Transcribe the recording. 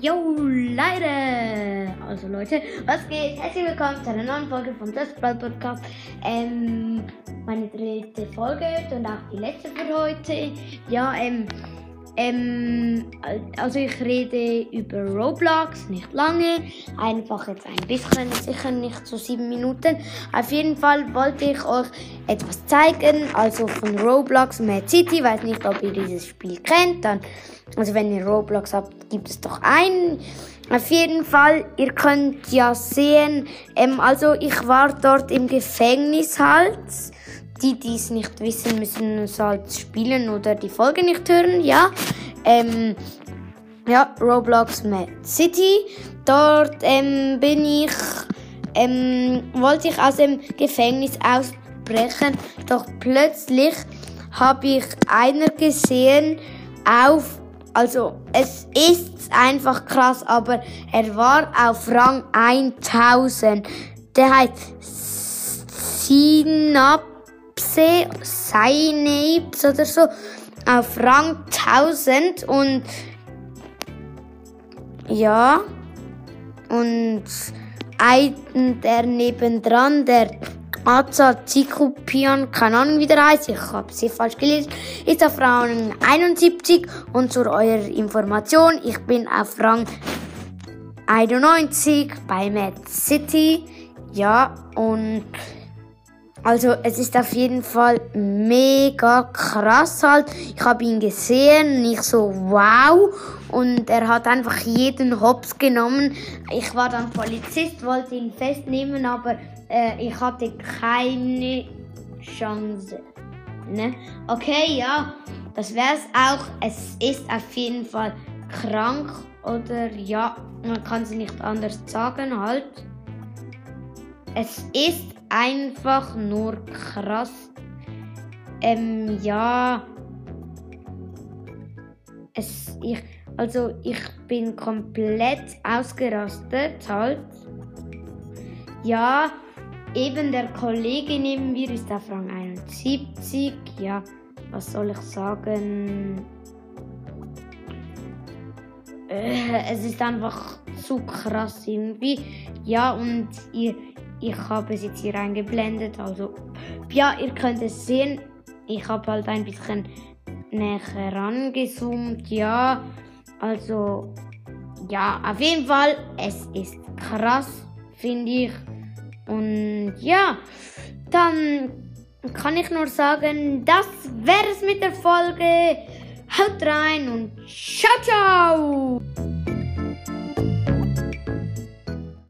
Yo, Leute! Also Leute, was geht? Herzlich willkommen zu einer neuen Folge von Just Blood Podcast. Ähm, meine dritte Folge und auch die letzte für heute. Ja, ähm, ähm, also ich rede über Roblox, nicht lange, einfach jetzt ein bisschen, sicher nicht so sieben Minuten. Auf jeden Fall wollte ich euch etwas zeigen, also von Roblox Mad City, weiß nicht, ob ihr dieses Spiel kennt, dann, also wenn ihr Roblox habt, gibt es doch einen. Auf jeden Fall, ihr könnt ja sehen, ähm, also ich war dort im Gefängnis halt die, die es nicht wissen, müssen es halt spielen oder die Folge nicht hören, ja. Ähm, ja, Roblox Mad City. Dort ähm, bin ich, ähm, wollte ich aus dem Gefängnis ausbrechen, doch plötzlich habe ich einer gesehen auf, also es ist einfach krass, aber er war auf Rang 1000. Der heißt Sinap Synapse, Synapse oder so auf Rang 1000 und ja und ein der nebendran, der Azazikupian, keine Ahnung wie der heißt, ich habe sie falsch gelesen, ist auf Rang 71 und zu eurer Information, ich bin auf Rang 91 bei Mad City, ja und also es ist auf jeden Fall mega krass halt. Ich habe ihn gesehen und ich so wow und er hat einfach jeden Hops genommen. Ich war dann Polizist, wollte ihn festnehmen, aber äh, ich hatte keine Chance. Ne? Okay, ja, das wäre es auch. Es ist auf jeden Fall krank oder ja, man kann es nicht anders sagen halt. Es ist einfach nur krass. Ähm, ja. Es, ich, also ich bin komplett ausgerastet halt. Ja, eben der Kollege neben mir ist auf Rang 71. Ja, was soll ich sagen? Äh, es ist einfach zu krass irgendwie. Ja, und ihr, ich habe es jetzt hier eingeblendet. Also, ja, ihr könnt es sehen. Ich habe halt ein bisschen näher rangezoomt. Ja, also, ja, auf jeden Fall, es ist krass, finde ich. Und ja, dann kann ich nur sagen, das wäre es mit der Folge. Haut rein und ciao, ciao!